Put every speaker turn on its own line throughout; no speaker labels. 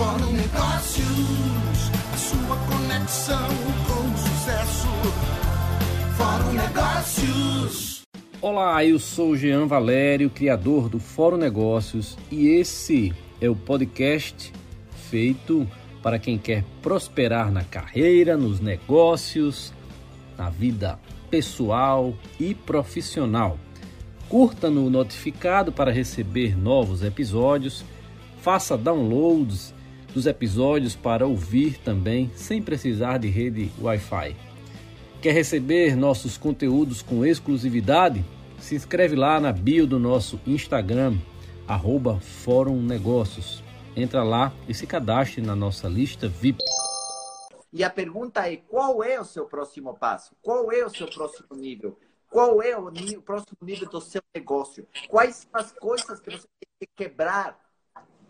Fórum Negócios, a sua conexão com o sucesso. Fórum Negócios.
Olá, eu sou Jean Valério, criador do Fórum Negócios, e esse é o podcast feito para quem quer prosperar na carreira, nos negócios, na vida pessoal e profissional. Curta no notificado para receber novos episódios, faça downloads dos episódios para ouvir também sem precisar de rede Wi-Fi. Quer receber nossos conteúdos com exclusividade? Se inscreve lá na bio do nosso Instagram, arroba Fórum Negócios. Entra lá e se cadastre na nossa lista VIP.
E a pergunta é: qual é o seu próximo passo? Qual é o seu próximo nível? Qual é o, nível, o próximo nível do seu negócio? Quais são as coisas que você tem que quebrar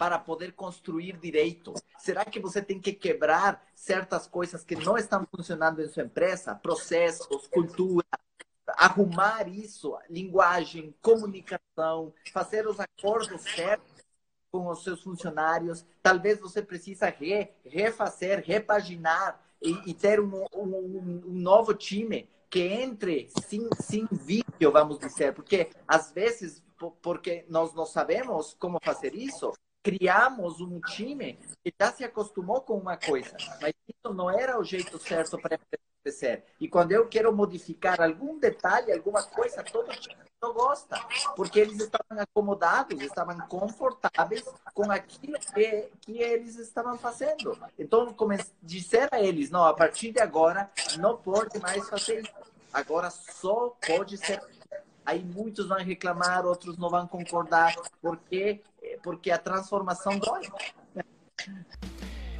para poder construir direito? Será que você tem que quebrar certas coisas que não estão funcionando em sua empresa? Processos, cultura, arrumar isso, linguagem, comunicação, fazer os acordos certos com os seus funcionários. Talvez você precisa re, refazer, repaginar e, e ter um, um, um, novo time que entre sem, sem vídeo, vamos dizer. Porque, às vezes, porque nós não sabemos como fazer isso, criamos um time que já se acostumou com uma coisa, mas isso não era o jeito certo para acontecer. E quando eu quero modificar algum detalhe, alguma coisa, todo time não gosta, porque eles estavam acomodados, estavam confortáveis com aquilo que, que eles estavam fazendo. Então, disser a eles, não, a partir de agora, não pode mais fazer isso. Agora só pode ser. Aí muitos vão reclamar, outros não vão concordar, porque, porque a transformação dói.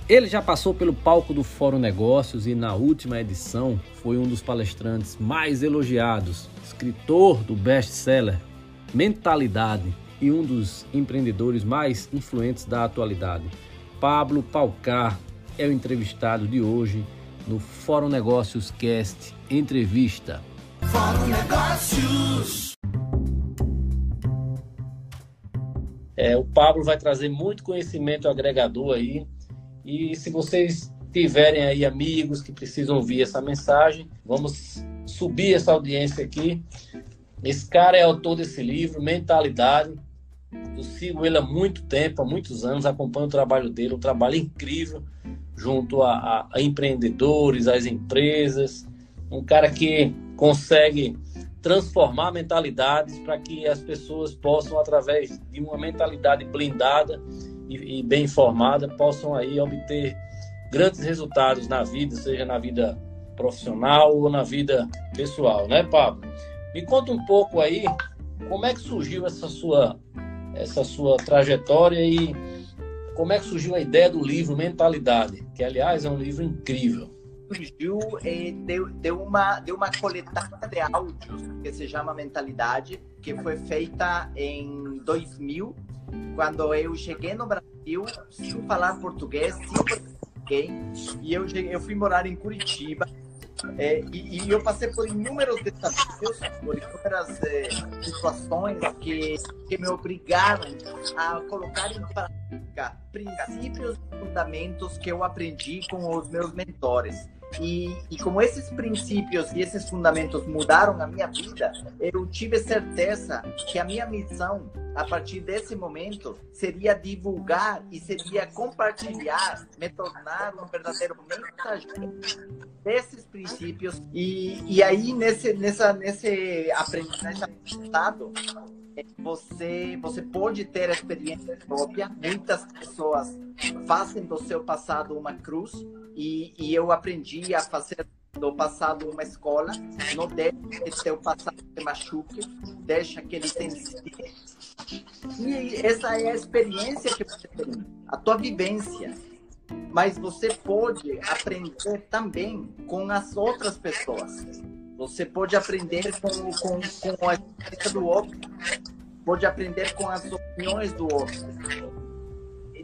Ele já passou pelo palco do Fórum Negócios e na última edição foi um dos palestrantes mais elogiados, escritor do best-seller Mentalidade e um dos empreendedores mais influentes da atualidade. Pablo Palcar é o entrevistado de hoje no Fórum Negócios Cast Entrevista.
Fórum Negócios.
É, o Pablo vai trazer muito conhecimento agregador aí e se vocês tiverem aí amigos que precisam ouvir essa mensagem, vamos subir essa audiência aqui. Esse cara é autor desse livro, Mentalidade. Eu sigo ele há muito tempo, há muitos anos, acompanho o trabalho dele, um trabalho incrível junto a, a, a empreendedores, às empresas. Um cara que consegue transformar mentalidades para que as pessoas possam, através de uma mentalidade blindada, e, e bem informada possam aí obter grandes resultados na vida, seja na vida profissional ou na vida pessoal, né, Pablo? Me conta um pouco aí como é que surgiu essa sua essa sua trajetória e como é que surgiu a ideia do livro Mentalidade, que aliás é um livro incrível.
Surgiu é, de, de, uma de uma coletada de áudios que se chama Mentalidade, que foi feita em 2000 quando eu cheguei no Brasil, sem falar português, sem português, e eu, eu fui morar em Curitiba, é, e, e, eu passei por inúmeros desafios, por inúmeras é, situações que, que me obrigaram a colocar em prática princípios e fundamentos que eu aprendi com os meus mentores. E, e, como esses princípios e esses fundamentos mudaram a minha vida, eu tive certeza que a minha missão, a partir desse momento, seria divulgar e seria compartilhar, me tornar um verdadeiro mensageiro desses princípios. E, e aí, nesse, nessa, nesse aprendizado, você, você pode ter experiência própria. Muitas pessoas fazem do seu passado uma cruz e, e eu aprendi a fazer do passado uma escola. Não deixe que seu passado se machuque, deixa que ele tenha E essa é a experiência que você tem, a tua vivência. Mas você pode aprender também com as outras pessoas. Você pode aprender com, com, com a experiência do outro. Pode aprender com as opiniões do outro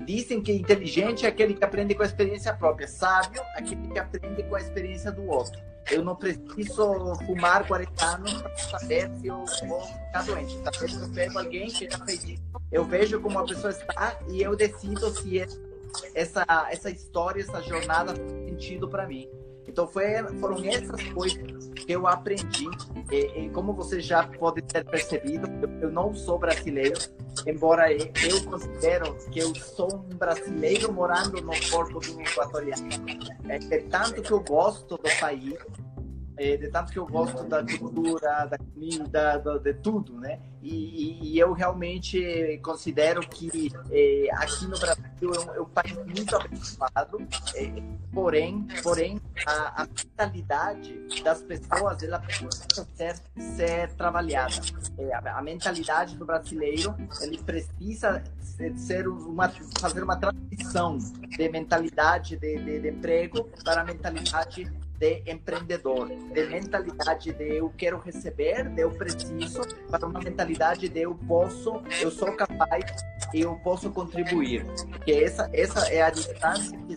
dizem que inteligente é aquele que aprende com a experiência própria, sábio aquele que aprende com a experiência do outro. Eu não preciso fumar 40 anos para saber se eu vou ficar doente. Talvez eu pego alguém que já fez isso, eu vejo como a pessoa está e eu decido se é essa, essa história, essa jornada fez sentido para mim. Então foi, foram essas coisas que eu aprendi. E, e como você já pode ter percebido, eu, eu, não sou brasileiro, embora eu, considero que eu sou um brasileiro morando no Porto do Equatoriano. É, é tanto que eu gosto do país, é, de tanto que eu gosto da cultura, da comida, do, de tudo, né? E, e, eu realmente considero que é, aqui no Brasil é um, é país muito abençoado, é, porém, porém a, a, mentalidade das pessoas ela precisa ser, ser trabalhada. É, a, a, mentalidade do brasileiro ele precisa ser uma fazer uma transição de mentalidade de, de, de emprego para a mentalidade de empreendedor, de mentalidade de eu quero receber, de eu preciso, para uma mentalidade de eu posso, eu sou capaz e eu posso contribuir. Que essa essa é a distância que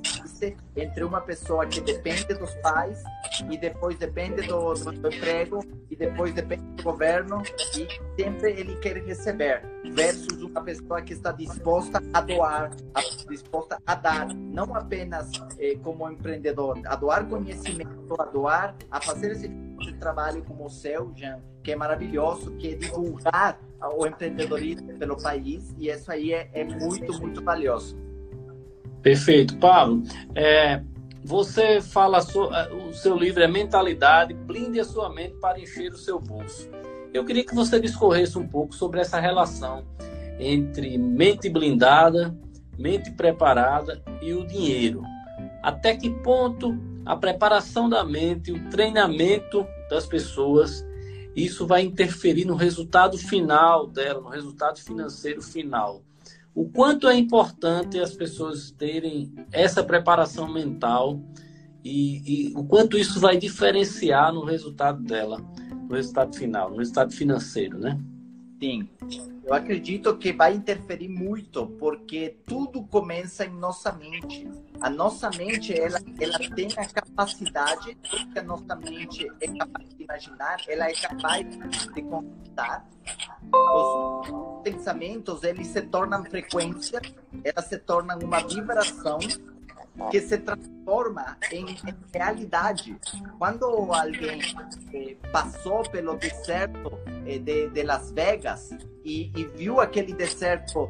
entre uma pessoa que depende dos pais e depois depende do, do emprego e depois depende do governo e sempre ele quer receber versus uma pessoa que está disposta a doar, a, disposta a dar, não apenas eh, como empreendedor, a doar conhecimento, a doar, a fazer esse tipo de trabalho como o seu, Jean, que é maravilhoso, que é divulgar o empreendedorismo pelo país e isso aí é, é muito, muito valioso.
Perfeito. Pablo, é, você fala, so, é, o seu livro é Mentalidade, blinde a sua mente para encher o seu bolso. Eu queria que você discorresse um pouco sobre essa relação entre mente blindada, mente preparada e o dinheiro. Até que ponto a preparação da mente, o treinamento das pessoas, isso vai interferir no resultado final dela, no resultado financeiro final. O quanto é importante as pessoas terem essa preparação mental e, e o quanto isso vai diferenciar no resultado dela no resultado final, no resultado financeiro, né?
Sim. Eu acredito que vai interferir muito, porque tudo começa em nossa mente. A nossa mente, ela, ela tem a capacidade, que a nossa mente é capaz de imaginar, ela é capaz de conquistar. Os pensamentos, eles se tornam frequência, elas se tornam uma vibração que se transforma em, em realidade. Quando alguém eh, passou pelo deserto eh, de, de, Las Vegas e, e viu aquele deserto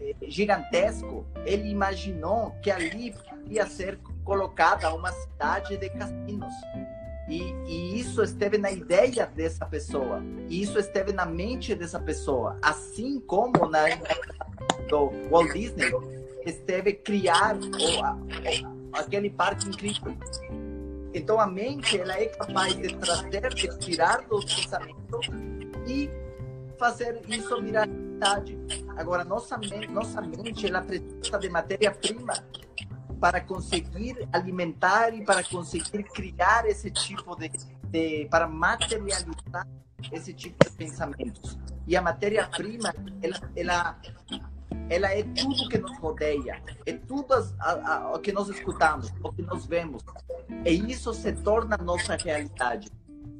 eh, gigantesco, ele imaginou que ali ia ser colocada uma cidade de cassinos. E, e, isso esteve na ideia dessa pessoa. E isso esteve na mente dessa pessoa. Assim como na do Walt Disney, esteve criar aquele parque incrível. Então a mente ela é capaz de trazer, de tirar do pensamento e fazer isso virar realidade. Agora nossa mente, nossa mente ela precisa de matéria-prima para conseguir alimentar e para conseguir criar esse tipo de, de para materializar esse tipo de pensamentos. E a matéria-prima, ela, ela ela é tudo que nos rodeia, é tudo o que nós escutamos, o que nós vemos. E isso se torna nossa realidade.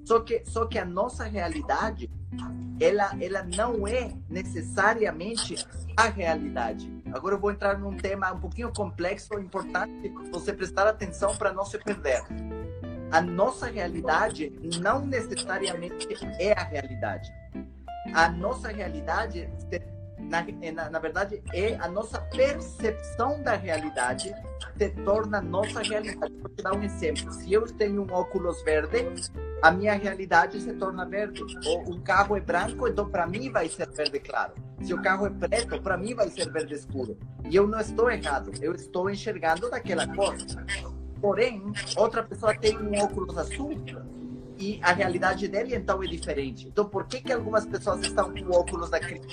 Só que, só que a nossa realidade, ela, ela não é necessariamente a realidade. Agora eu vou entrar num tema um pouquinho complexo, importante você prestar atenção para não se perder. A nossa realidade não necessariamente é a realidade. A nossa realidade na, na, na, verdade, é a nossa percepção da realidade se torna nossa realidade. Vou te dar um exemplo. Se eu tenho um óculos verde, a minha realidade se torna verde. Ou um carro é branco, então para mim vai ser verde claro. Se o carro é preto, para mim vai ser verde escuro. E eu não estou errado, eu estou enxergando daquela cor. Porém, outra pessoa tem um óculos azul e a realidade dele então é diferente. Então, por que, que algumas pessoas estão com óculos da crise?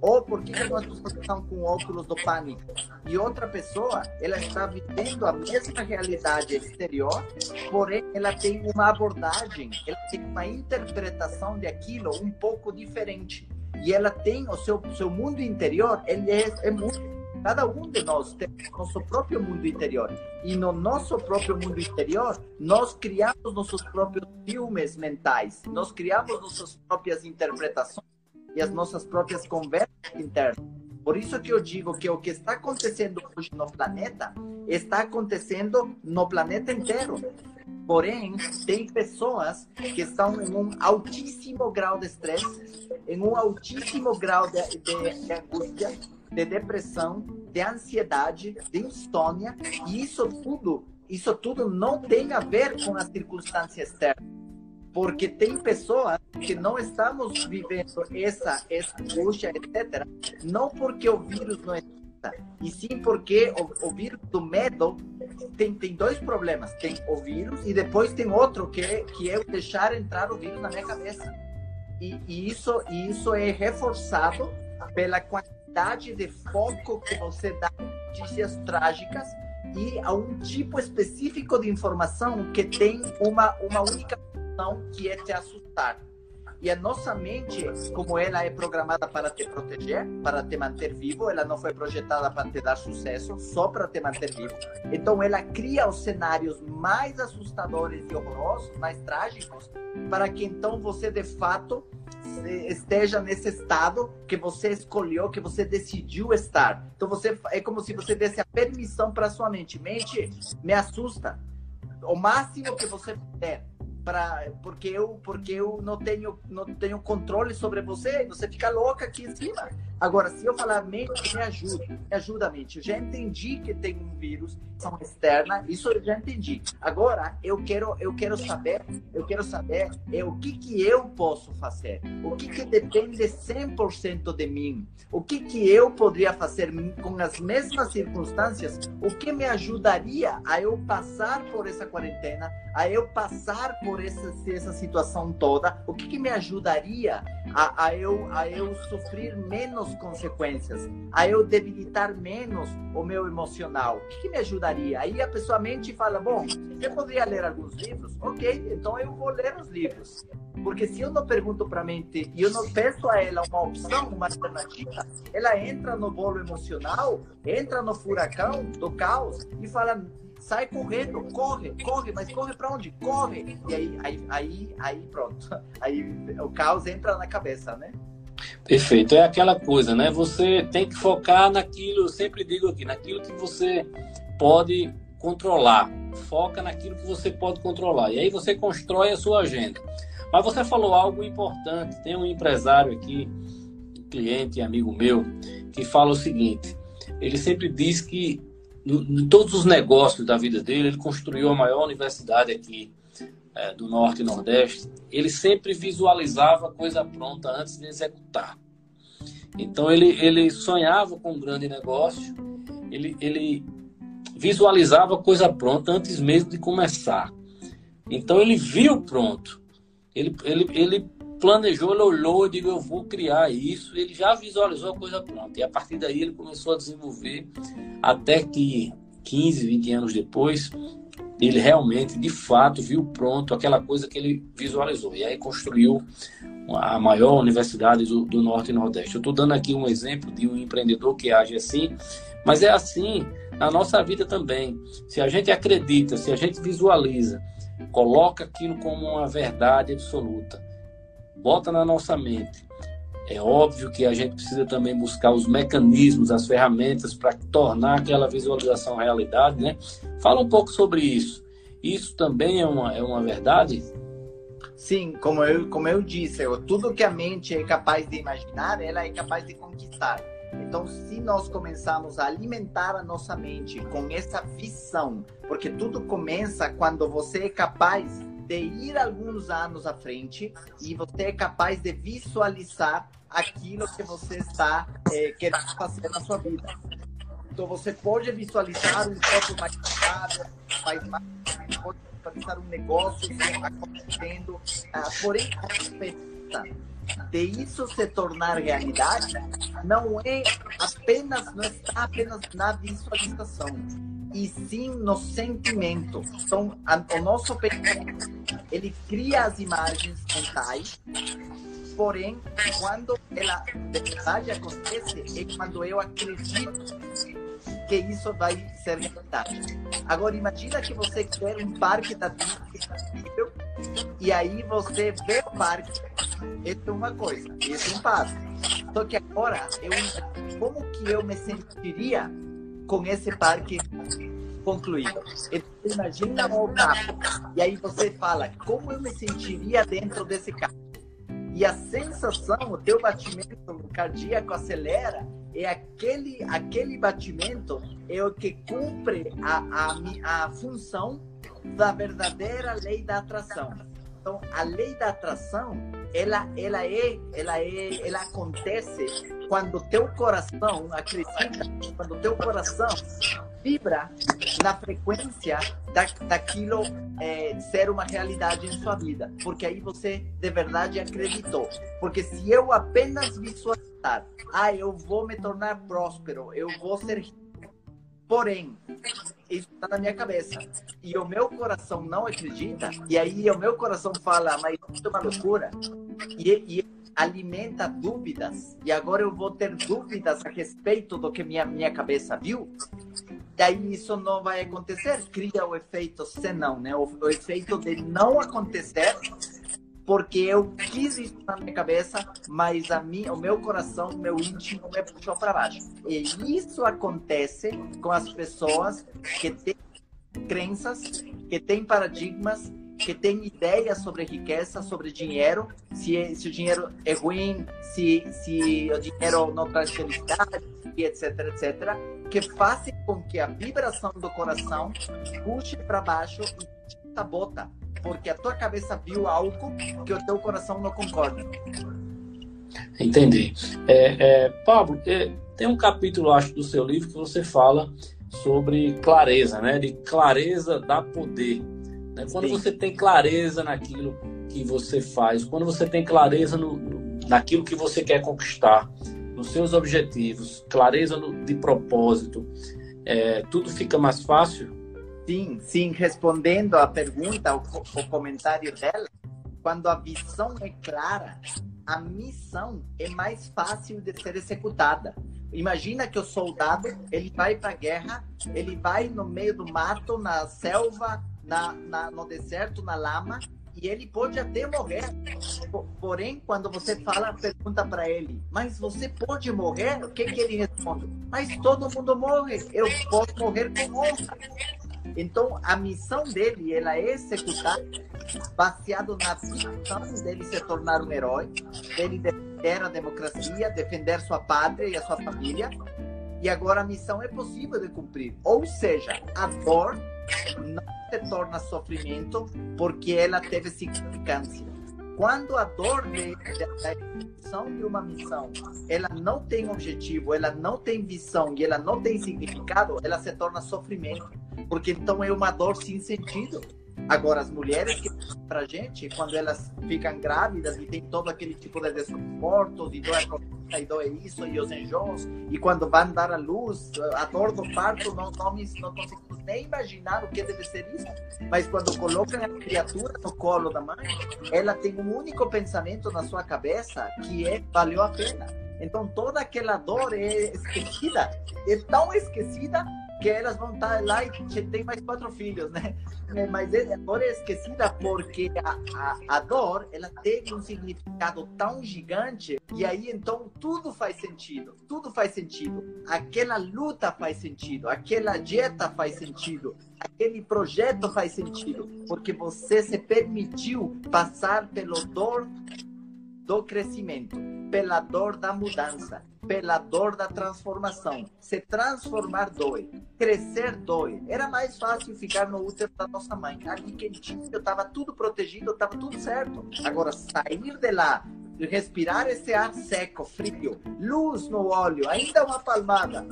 Ou por que algumas pessoas estão com óculos do pânico? E outra pessoa, ela está vivendo a mesma realidade exterior, porém ela tem uma abordagem, ela tem uma interpretação de aquilo um pouco diferente. E ela tem o seu, seu mundo interior, ele é, é muito Cada um de nós tem nosso próprio mundo interior. E no nosso próprio mundo interior, nós criamos nossos próprios filmes mentais, nós criamos nossas próprias interpretações e as nossas próprias conversas internas. Por isso que eu digo que o que está acontecendo hoje no planeta está acontecendo no planeta inteiro. Porém, tem pessoas que estão em um altíssimo grau de estresse, em um altíssimo grau de, de, de angústia, de depressão, de ansiedade, de insônia, e isso tudo, isso tudo não tem a ver com as circunstâncias externas porque tem pessoas que não estamos vivendo essa, essa angústia, etc., não porque o vírus não exista, e sim porque o, o vírus do medo tem, tem dois problemas. Tem o vírus e depois tem outro, que é, que é deixar entrar o vírus na minha cabeça. E, e, isso, e isso é reforçado pela quantidade de foco que você dá em notícias trágicas e a um tipo específico de informação que tem uma, uma única que é te assustar. E a nossa mente, como ela é programada para te proteger, para te manter vivo, ela não foi projetada para te dar sucesso, só para te manter vivo. Então ela cria os cenários mais assustadores e horrorosos, mais trágicos, para que então você de fato esteja nesse estado que você escolheu, que você decidiu estar. Então você é como se você desse a permissão para sua mente. Mente, me assusta. O máximo que você puder porque eu porque eu não tenho não tenho controle sobre você você fica louca aqui em cima agora se eu falar mente me ajuda me ajuda a mente. Eu já entendi que tem um vírus são externa isso eu já entendi. Agora eu quero eu quero saber eu quero saber é o que que eu posso fazer? O que que depende 100% de mim? O que que eu poderia fazer com as mesmas circunstâncias? O que me ajudaria a eu passar por essa quarentena a eu passar por essa, essa situação toda, o que, que me ajudaria a, a, eu, a eu sofrer menos consequências, a eu debilitar menos o meu emocional? O que, que me ajudaria? Aí a pessoa mente e fala: Bom, você poderia ler alguns livros? Ok, então eu vou ler os livros. Porque se eu não pergunto para a mente e eu não peço a ela uma opção, uma alternativa, ela entra no bolo emocional, entra no furacão do caos e fala: sai correndo, corre, corre, mas corre para onde? Corre. E aí, aí, aí, aí pronto. Aí o caos entra na cabeça, né?
Perfeito, é aquela coisa, né? Você tem que focar naquilo, eu sempre digo aqui, naquilo que você pode controlar. Foca naquilo que você pode controlar. E aí você constrói a sua agenda. Mas você falou algo importante. Tem um empresário aqui, cliente, amigo meu, que fala o seguinte: ele sempre diz que em todos os negócios da vida dele, ele construiu a maior universidade aqui é, do Norte e Nordeste. Ele sempre visualizava coisa pronta antes de executar. Então ele, ele sonhava com um grande negócio, ele, ele visualizava coisa pronta antes mesmo de começar. Então ele viu pronto. Ele, ele, ele planejou, ele olhou e disse, eu vou criar isso. Ele já visualizou a coisa pronta. E a partir daí ele começou a desenvolver até que 15, 20 anos depois, ele realmente, de fato, viu pronto aquela coisa que ele visualizou. E aí construiu a maior universidade do, do Norte e Nordeste. Eu estou dando aqui um exemplo de um empreendedor que age assim, mas é assim na nossa vida também. Se a gente acredita, se a gente visualiza, coloca aquilo como uma verdade absoluta, bota na nossa mente. É óbvio que a gente precisa também buscar os mecanismos, as ferramentas para tornar aquela visualização realidade, né? Fala um pouco sobre isso. Isso também é uma, é uma verdade?
Sim, como eu, como eu disse, tudo que a mente é capaz de imaginar, ela é capaz de conquistar. Então, se nós começarmos a alimentar a nossa mente com essa visão, porque tudo começa quando você é capaz de ir alguns anos à frente e você é capaz de visualizar aquilo que você está é, querendo fazer na sua vida. Então você pode visualizar um corpo mais estável, mais, pode visualizar um negócio acontecendo, uh, porém a expectativa de isso se tornar realidade não é apenas não está apenas na visualização e sim no sentimento. Então, a, o nosso pensamento, ele cria as imagens mentais, porém, quando ela de verdade acontece, é quando eu acredito que isso vai ser verdade. Agora, imagina que você quer um parque da Disney E aí você vê o parque, isso é uma coisa, isso é um passo. Só que agora, eu, como que eu me sentiria com esse parque concluído? Então, imagina o carro, e aí você fala, como eu me sentiria dentro desse carro? E a sensação, o teu batimento cardíaco acelera, é aquele, aquele batimento é o que cumpre a, a, a função da verdadeira lei da atração. Então, a lei da atração, ela, ela é, ela é, ela acontece quando teu coração acredita, quando teu coração vibra na frequência da, daquilo é, ser uma realidade em sua vida, porque aí você de verdade acreditou. Porque se eu apenas visualizar, ah, eu vou me tornar próspero, eu vou ser rico, porém isso está na minha cabeça. E o meu coração não acredita, e aí o meu coração fala, mas isso é uma loucura. E, e alimenta dúvidas, e agora eu vou ter dúvidas a respeito do que minha, minha cabeça viu. Daí isso não vai acontecer, cria o efeito senão, né? O, o efeito de não acontecer porque eu quis isso na minha cabeça, mas a mim, o meu coração, o meu íntimo me puxou para baixo. E isso acontece com as pessoas que têm crenças, que têm paradigmas, que têm ideias sobre riqueza, sobre dinheiro, se, se o dinheiro é ruim, se, se o dinheiro não traz felicidade, etc, etc, que fazem com que a vibração do coração puxe para baixo e te sabota porque a tua cabeça viu algo que o teu coração não concorda.
Entendi. É, é, Pablo, é, tem um capítulo, acho, do seu livro que você fala sobre clareza, né? De clareza dá poder. Né? Quando Sim. você tem clareza naquilo que você faz, quando você tem clareza no, no, naquilo que você quer conquistar, nos seus objetivos, clareza no, de propósito, é, tudo fica mais fácil
Sim, sim, respondendo à pergunta, o, o comentário dela, quando a visão é clara, a missão é mais fácil de ser executada. Imagina que o soldado ele vai para a guerra, ele vai no meio do mato, na selva, na, na, no deserto, na lama, e ele pode até morrer. Porém, quando você fala, pergunta para ele, mas você pode morrer? O que, que ele responde? Mas todo mundo morre, eu posso morrer com honra. Então, a missão dele, ela é executada baseado na missão dele se tornar um herói, dele defender a democracia, defender sua pátria e a sua família. E agora a missão é possível de cumprir. Ou seja, a dor não se torna sofrimento porque ela teve significância. Quando a dor de, da execução de uma missão, ela não tem objetivo, ela não tem visão e ela não tem significado, ela se torna sofrimento porque então é uma dor sem sentido. Agora, as mulheres que para gente, quando elas ficam grávidas e tem todo aquele tipo de desconforto, de dor e dor isso, e os enjoos, e quando vão dar a luz, a dor do parto, não, não, não conseguimos nem imaginar o que deve ser isso. Mas quando colocam a criatura no colo da mãe, ela tem um único pensamento na sua cabeça, que é, valeu a pena. Então, toda aquela dor é esquecida, é tão esquecida que elas vão estar lá e tem mais quatro filhos, né? É, mas a dor é esquecida porque a, a, a, dor ela teve um significado tão gigante e aí então tudo faz sentido, tudo faz sentido. Aquela luta faz sentido, aquela dieta faz sentido, aquele projeto faz sentido porque você se permitiu passar pelo dor do crescimento, pela dor da mudança, pela dor da transformação. Se transformar dói, crescer dói. Era mais fácil ficar no útero da nossa mãe. Ali quentinho, estava tudo protegido, estava tudo certo. Agora, sair de lá, respirar esse ar seco, frio, luz no olho, ainda uma palmada.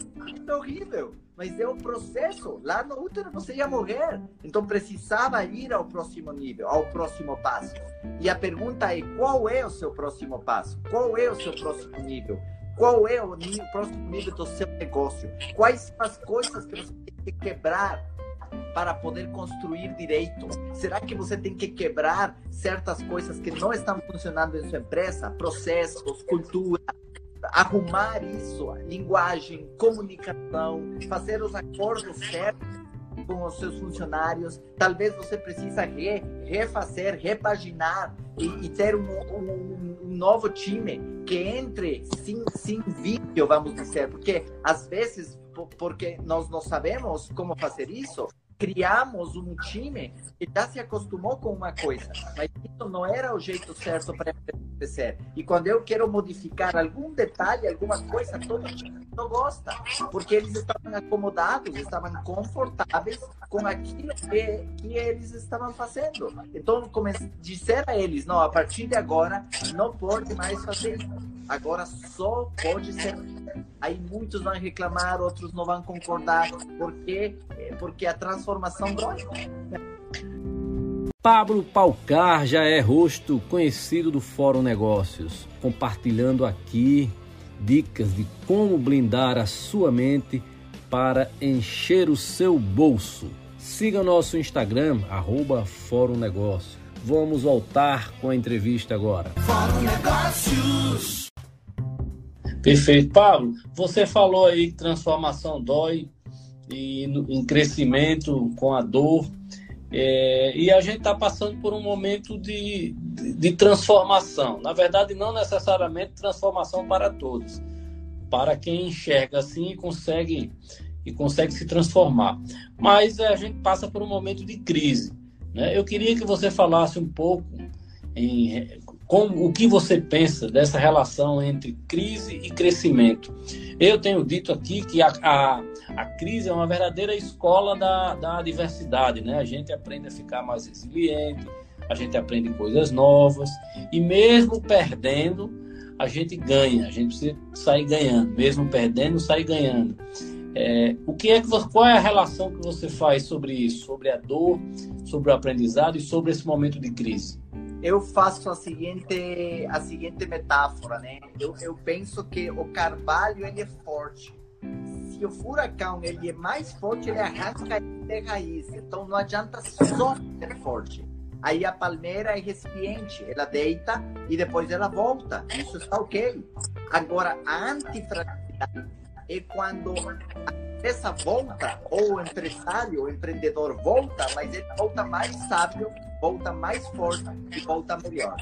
É horrível mas é o processo. Lá no útero você ia morrer. Então precisava ir ao próximo nível, ao próximo passo. E a pergunta é: qual é o seu próximo passo? Qual é o seu próximo nível? Qual é o nível, próximo nível do seu negócio? Quais são as coisas que você tem que quebrar para poder construir direito? Será que você tem que quebrar certas coisas que não estão funcionando em sua empresa? Processos, cultura, arrumar isso, linguagem, comunicação, fazer os acordos certos com os seus funcionários. Talvez você precisa re, refazer, repaginar e, e ter um, um, um, novo time que entre sem, sem vídeo, vamos dizer, porque às vezes porque nós não sabemos como fazer isso, criamos um time que já se acostumou com uma coisa, mas isso não era o jeito certo para acontecer. E quando eu quero modificar algum detalhe, alguma coisa, todo time não gosta, porque eles estavam acomodados, estavam confortáveis com aquilo que, que eles estavam fazendo. Então, comecei a dizer a eles, não, a partir de agora, não pode mais fazer isso. Agora só pode ser aí muitos vão reclamar, outros não vão concordar, porque porque a transformação dói.
Pablo Palcar já é rosto conhecido do Fórum Negócios, compartilhando aqui dicas de como blindar a sua mente para encher o seu bolso. Siga nosso Instagram, arroba Fórum Negócios. Vamos voltar com a entrevista agora. Fórum Negócios. Perfeito. Pablo, você falou aí que transformação dói e em crescimento com a dor. É, e a gente está passando por um momento de, de, de, transformação. Na verdade, não necessariamente transformação para todos, para quem enxerga assim e consegue, e consegue se transformar. Mas é, a gente passa por um momento de crise. Né? Eu queria que você falasse um pouco em como, o que você pensa dessa relação entre crise e crescimento? Eu tenho dito aqui que a, a, a crise é uma verdadeira escola da, da diversidade, né? A gente aprende a ficar mais resiliente, a gente aprende coisas novas e mesmo perdendo, a gente ganha, a gente precisa sair ganhando, mesmo perdendo, sair ganhando. É, o que é que qual é a relação que você faz sobre isso, sobre a dor, sobre o aprendizado e sobre esse momento de crise?
Eu faço a seguinte a seguinte metáfora, né? Eu, eu penso que o carvalho ele é forte. Se o furacão ele é mais forte, ele arranca de raiz. Então não adianta só ser forte. Aí a palmeira é recipiente, ela deita e depois ela volta. Isso está ok. Agora a antifragilidade é quando essa volta, ou o empresário, o empreendedor volta, mas ele volta mais sábio, volta mais forte e volta melhor.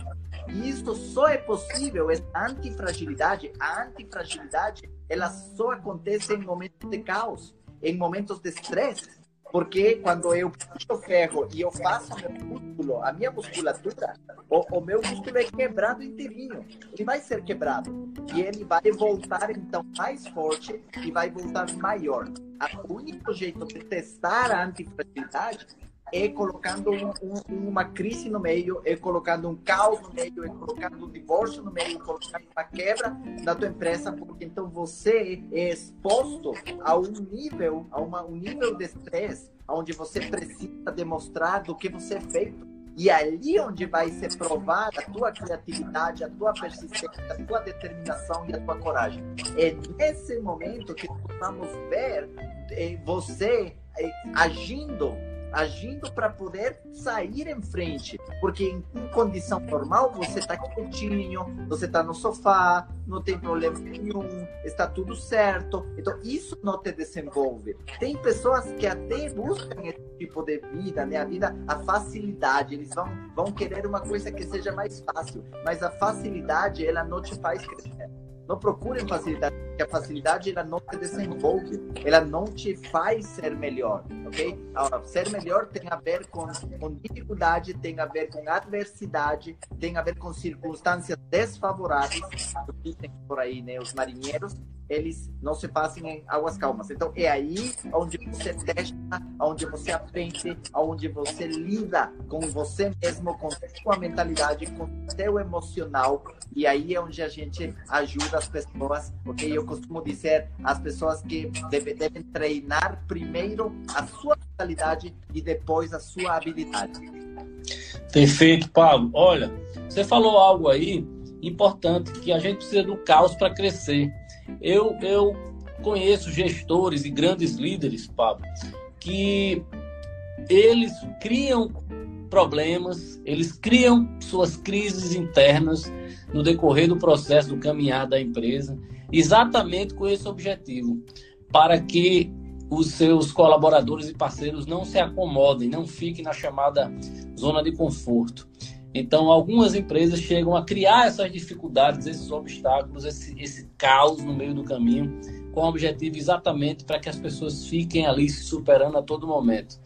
E isso só é possível, essa antifragilidade, a antifragilidade, ela só acontece em momentos de caos, em momentos de estresse. Porque quando eu puxo ferro e eu faço meu músculo, a minha musculatura, o, o, meu músculo é quebrado inteirinho. Ele vai ser quebrado. E ele vai voltar, então, mais forte e vai voltar maior. O único jeito de testar a antifragilidade é colocando um, um, uma crise no meio, é colocando um caos no meio, é colocando um divórcio no meio, colocando uma quebra da tua empresa, porque então você é exposto a um nível, a uma, um nível de estresse, onde você precisa demonstrar do que você é feito. E é ali onde vai ser provada a tua criatividade, a tua persistência, a tua determinação e a tua coragem. É nesse momento que vamos ver eh, você eh, agindo agindo para poder sair em frente. Porque em, em condição normal, você está quietinho, você está no sofá, não tem problema nenhum, está tudo certo. Então, isso não te desenvolve. Tem pessoas que até buscam esse tipo de vida, né? A vida, a facilidade. Eles vão, vão querer uma coisa que seja mais fácil. Mas a facilidade, ela não te faz crescer. Não procure facilidade, porque a facilidade ela não te desenvolve, ela não te faz ser melhor, ok? ser melhor tem a ver com, com dificuldade, tem a ver com adversidade, tem a ver com circunstâncias desfavoráveis, dizem por aí, né? Os marinheiros eles não se passam em águas calmas. Então é aí onde você testa, onde você aprende, onde você lida com você mesmo, com sua mentalidade, com seu emocional. E aí é onde a gente ajuda as pessoas, porque eu costumo dizer as pessoas que deve, devem treinar primeiro a sua mentalidade e depois a sua habilidade.
Perfeito, Pablo. Olha, você falou algo aí importante que a gente precisa do caos para crescer. Eu, eu conheço gestores e grandes líderes, Pablo, que eles criam problemas, eles criam suas crises internas no decorrer do processo do caminhar da empresa, exatamente com esse objetivo, para que os seus colaboradores e parceiros não se acomodem, não fiquem na chamada zona de conforto. Então, algumas empresas chegam a criar essas dificuldades, esses obstáculos, esse, esse caos no meio do caminho, com o objetivo exatamente para que as pessoas fiquem ali se superando a todo momento.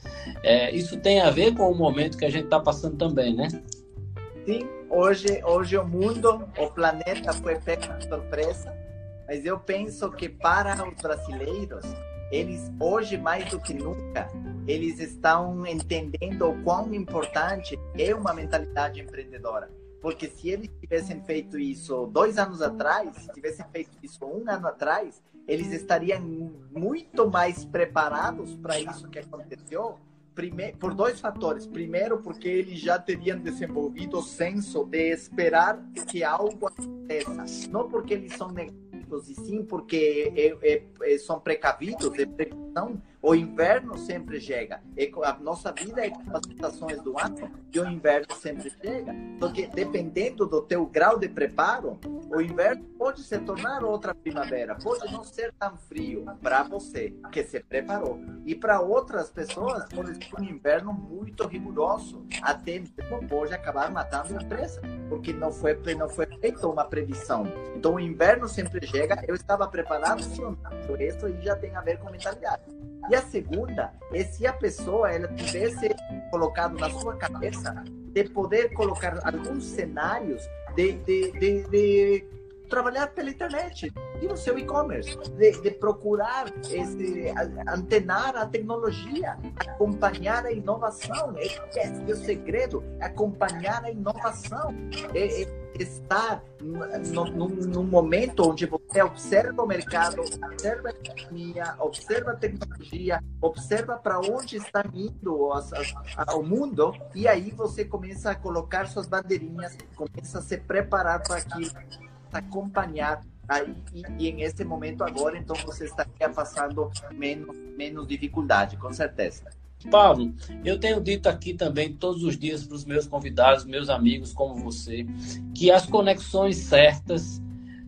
É, isso tem a ver com o momento que a gente está passando também, né?
Sim, hoje, hoje o mundo, o planeta foi pego de surpresa, mas eu penso que para os brasileiros, eles hoje mais do que nunca, eles estão entendendo o quão importante é uma mentalidade empreendedora. Porque se eles tivessem feito isso dois anos atrás, se tivessem feito isso um ano atrás, eles estariam muito mais preparados para isso que aconteceu Primeiro, por dois fatores. Primeiro, porque eles já teriam desenvolvido o senso de esperar que algo aconteça. Não porque eles são negativos e sim porque é, é, é, são precavidos, de previsão. O inverno sempre chega. a nossa vida é com as estações do ano e o inverno sempre chega. Porque dependendo do teu grau de preparo, o inverno pode se tornar outra primavera, pode não ser tão frio para você que se preparou. E para outras pessoas pode ser um inverno muito rigoroso, até mesmo pode acabar matando a empresa, porque não foi não foi feita uma previsão. Então o inverno sempre chega. Eu estava preparado isso e já tem a ver com mentalidade. E a segunda é se a pessoa ela tivesse colocado na sua cabeça de poder colocar alguns cenários de, de, de, de trabalhar pela internet e no seu e-commerce, de, de, procurar esse, antenar a tecnologia, acompanhar a inovação. Esse é o segredo, acompanhar a inovação. É, é estar num momento onde você observa o mercado, observa a economia, observa a tecnologia, observa para onde está indo o mundo, e aí você começa a colocar suas bandeirinhas, começa a se preparar para aquilo, acompanhar aí e, e em esse momento agora então você estaria passando menos menos dificuldade com certeza
Paulo, eu tenho dito aqui também todos os dias para os meus convidados, meus amigos como você, que as conexões certas,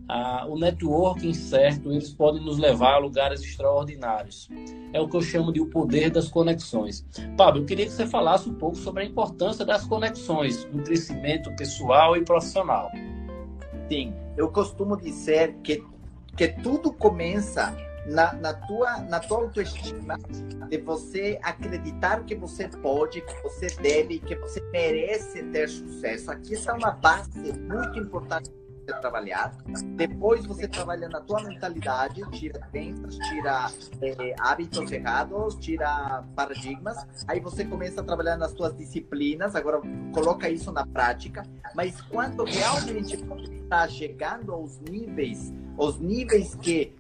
a, o networking certo, eles podem nos levar a lugares extraordinários. É o que eu chamo de o poder das conexões. Pablo, eu queria que você falasse um pouco sobre a importância das conexões no crescimento pessoal e profissional.
Sim, eu costumo dizer que, que tudo começa na, na, tua, na tua autoestima, de você acreditar que você pode, que você deve, que você merece ter sucesso. Aqui está uma base muito importante trabalhar. Depois você trabalha na tua mentalidade, tira crenças, tira é, hábitos errados, tira paradigmas. Aí você começa a trabalhar nas tuas disciplinas. Agora coloca isso na prática. Mas quando realmente está chegando aos níveis, os níveis que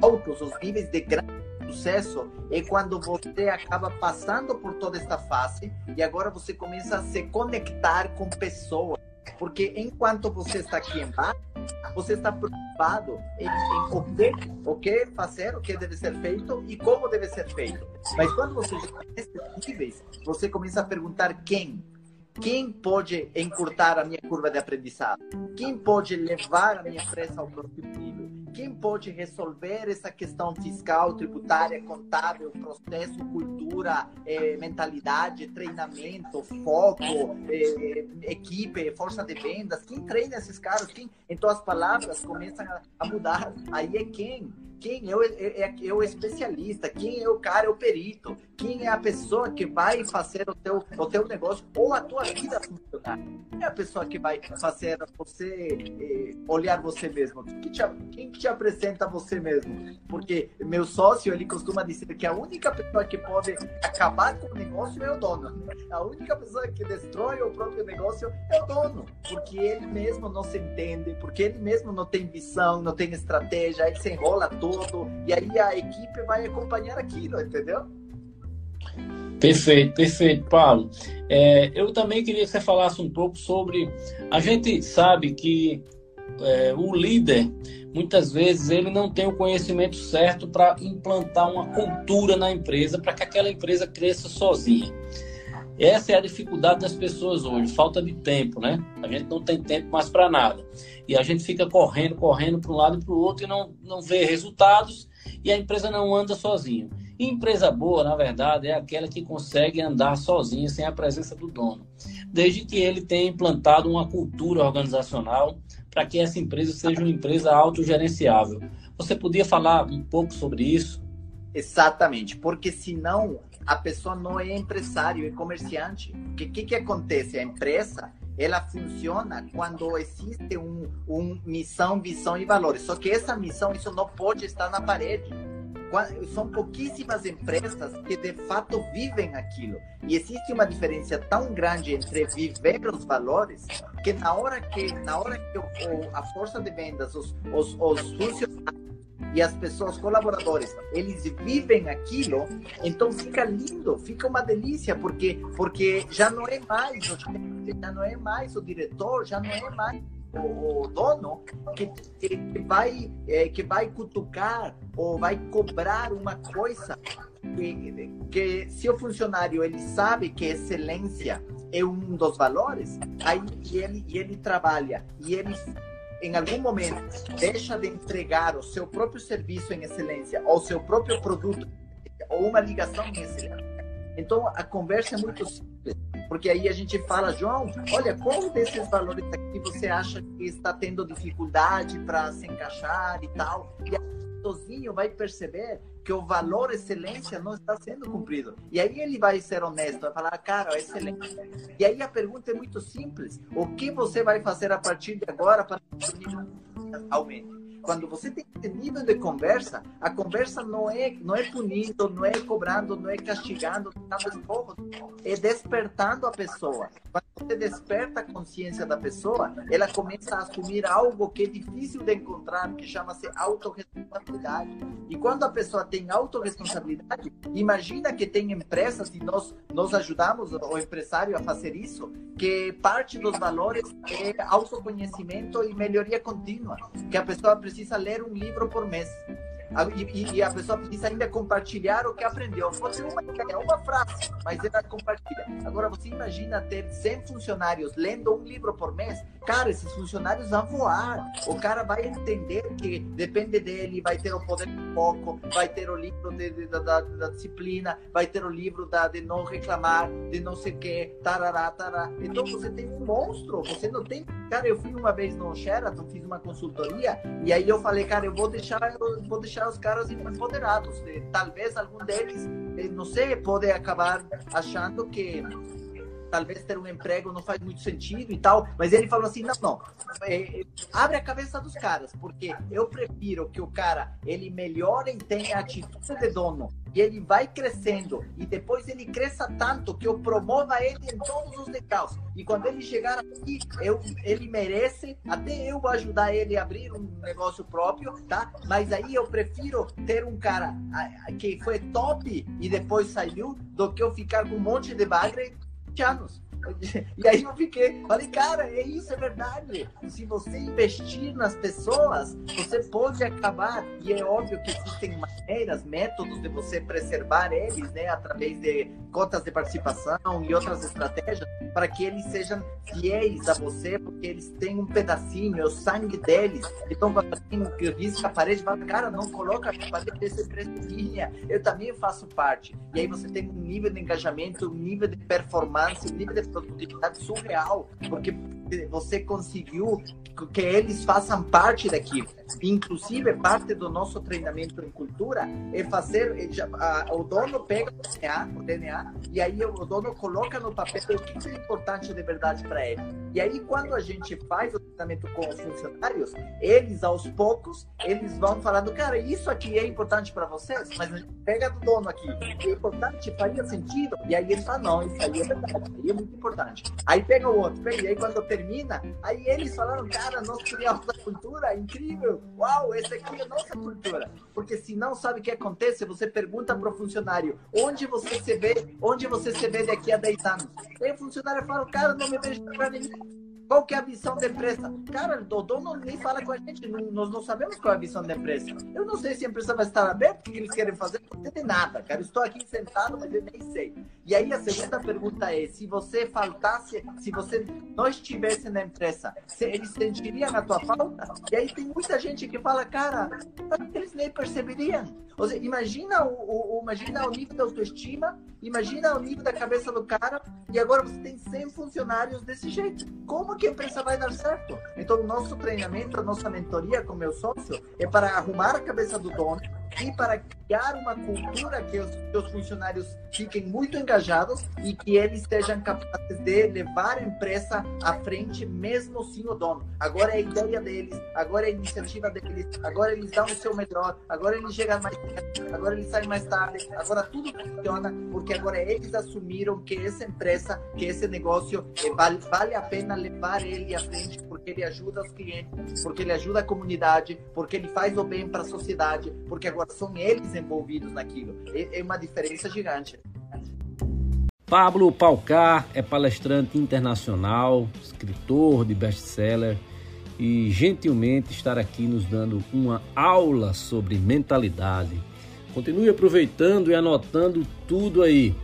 altos, os níveis de grande sucesso é quando você acaba passando por toda esta fase e agora você começa a se conectar com pessoas. Porque enquanto você está aqui embaixo, você está preocupado em, em o, que, o que fazer, o que deve ser feito e como deve ser feito. Mas quando você está nesses níveis, você começa a perguntar quem, quem pode encurtar a minha curva de aprendizado? Quem pode levar a minha empresa ao próximo nível? Quem pode resolver essa questão fiscal, tributária, contábil, processo, cultura, eh, mentalidade, treinamento, foco, eh, equipe, força de vendas? Quem treina esses caras? Quem? Então as palavras começam a mudar. Aí é quem? quem é o, é, é, é o especialista, quem é o cara, é o perito, quem é a pessoa que vai fazer o teu, o teu negócio ou a tua vida funcionar. Quem é a pessoa que vai fazer você eh, olhar você mesmo? Quem te, quem te apresenta você mesmo? Porque meu sócio, ele costuma dizer que a única pessoa que pode acabar com o negócio é o dono. A única pessoa que destrói o próprio negócio é o dono. Porque ele mesmo não se entende, porque ele mesmo não tem visão, não tem estratégia, ele se enrola todo e aí a equipe vai acompanhar aquilo, entendeu?
Perfeito, perfeito, Paulo. É, eu também queria que você falasse um pouco sobre. A gente sabe que é, o líder, muitas vezes, ele não tem o conhecimento certo para implantar uma cultura na empresa, para que aquela empresa cresça sozinha. Essa é a dificuldade das pessoas hoje, falta de tempo, né? A gente não tem tempo mais para nada. E a gente fica correndo, correndo para um lado e para o outro e não, não vê resultados. E a empresa não anda sozinho. Empresa boa, na verdade, é aquela que consegue andar sozinha sem a presença do dono, desde que ele tenha implantado uma cultura organizacional para que essa empresa seja uma empresa autogerenciável. Você podia falar um pouco sobre isso?
Exatamente, porque senão a pessoa não é empresário, é comerciante. O que, que, que acontece? A empresa ela funciona quando existe um, um missão, visão e valores. Só que essa missão, isso não pode estar na parede. São pouquíssimas empresas que de fato vivem aquilo. E existe uma diferença tão grande entre viver os valores que na hora que na hora que o, a força de vendas, os, os, os funcionários e as pessoas, colaboradores, eles vivem aquilo, então fica lindo, fica uma delícia, porque, porque já não é mais, já não é mais o diretor, já não é mais o, o dono que, que, vai, é, que vai cutucar ou vai cobrar uma coisa que, que se o funcionário ele sabe que excelência é um dos valores, aí ele, ele trabalha e ele em algum momento deixa de entregar o seu próprio serviço em excelência ou seu próprio produto ou uma ligação em excelência, então a conversa é muito simples, porque aí a gente fala, João, olha, qual desses valores aqui você acha que está tendo dificuldade para se encaixar e tal? E aí, sozinho vai perceber que o valor excelência não está sendo cumprido. E aí ele vai ser honesto, vai falar, cara, é excelente. E aí a pergunta é muito simples: o que você vai fazer a partir de agora para que o aumente? Quando você tem esse nível de conversa, a conversa não é não é punindo, não é cobrando, não é castigando, nada esporro, é despertando a pessoa. Quando você desperta a consciência da pessoa, ela começa a assumir algo que é difícil de encontrar, que chama-se autorresponsabilidade. E quando a pessoa tem autorresponsabilidade, imagina que tem empresas e nós nós ajudamos o empresário a fazer isso, que parte dos valores é autoconhecimento e melhoria contínua, que a pessoa precisa ler um livro por mês. E, e, a pessoa precisa ainda compartilhar o que aprendeu. Pode ser uma uma frase, mas ela compartilha. Agora, você imagina ter 100 funcionários lendo um livro por mês? Cara, esses funcionários vão voar. O cara vai entender que depende dele, vai ter o poder do foco, vai ter o livro de, de, da, da, disciplina, vai ter o livro da, de não reclamar, de não sei o que, tarará, tarará. Então, você tem um monstro, você não tem Cara, eu fui uma vez no Sheraton, fiz uma consultoria, e aí eu falei, cara, eu vou deixar, eu vou deixar os caras empoderados. Talvez algum deles, eh, não sei, pode acabar achando que talvez ter um emprego não faz muito sentido e tal, mas ele falou assim, não, não, é, abre a cabeça dos caras, porque eu prefiro que o cara, ele melhore e tenha atitude de dono, e ele vai crescendo, e depois ele cresça tanto que eu promova ele em todos os degraus, e quando ele chegar aqui, eu, ele merece, até eu ajudar ele a abrir um negócio próprio, tá? Mas aí eu prefiro ter um cara que foi top e depois saiu, do que eu ficar com um monte de bagre anos. E aí eu fiquei, falei, cara, é isso, é verdade. Se você investir nas pessoas, você pode acabar. E é óbvio que existem maneiras, métodos de você preservar eles, né, através de cotas de participação e outras estratégias, para que eles sejam fiéis a você, porque eles têm um pedacinho, é o sangue deles. Então, quando tem que risca a parede, fala, cara, não coloca a parede precinha, eu também faço parte. E aí você tem um nível de engajamento, um nível de performance, um nível de produtividade surreal, porque você conseguiu que eles façam parte daquilo. Inclusive, parte do nosso treinamento em cultura é fazer. o dono pega o DNA, o DNA e aí o dono coloca no papel o que é importante de verdade para ele. E aí, quando a gente faz o treinamento com os funcionários, eles, aos poucos, eles vão falando: cara, isso aqui é importante para vocês, mas a gente pega do dono aqui. É importante, faria sentido. E aí ele fala: não, isso aí é verdade, aí é muito importante. Aí pega o outro, pega, e aí quando termina, aí eles falaram: cara, nós criamos a cultura, incrível uau, essa aqui é a nossa cultura. Porque se não sabe o que acontece, você pergunta para o funcionário, onde você se vê, onde você se vê daqui a 10 anos? Aí o funcionário fala, cara, não me vejo ninguém Qual que é a visão da empresa? Cara, o dono nem fala com a gente, não, nós não sabemos qual é a visão da empresa. Eu não sei se a empresa vai estar aberta, o que eles querem fazer, não de nada, cara. Estou aqui sentado, mas eu nem sei. E aí a segunda pergunta é, se você faltasse, se você não estivesse na empresa, eles sentiriam a tua falta? E aí tem muita gente que fala, cara, eles nem perceberiam. Ou seja, imagina o, o, imagina o nível da autoestima, imagina o nível da cabeça do cara, e agora você tem 100 funcionários desse jeito. Como que a empresa vai dar certo? Então, o nosso treinamento, a nossa mentoria com meu sócio é para arrumar a cabeça do dono e para criar uma cultura que os, funcionários fiquem muito engajados e que eles sejam capazes de levar a empresa à frente, mesmo sem o dono. Agora é a ideia deles, agora é a iniciativa deles, agora eles dão o seu melhor, agora eles chegam mais tarde, agora eles saem mais tarde, agora tudo funciona porque agora eles assumiram que essa empresa, que esse negócio eh, vale, vale a pena levar ele à frente porque ele ajuda os clientes, porque ele ajuda a comunidade, porque ele faz o bem para a sociedade, porque agora são eles envolvidos naquilo. É, é uma diferença gigante.
Pablo Palcar é palestrante internacional, escritor de best-seller e gentilmente estar aqui nos dando uma aula sobre mentalidade. Continue aproveitando e anotando tudo aí.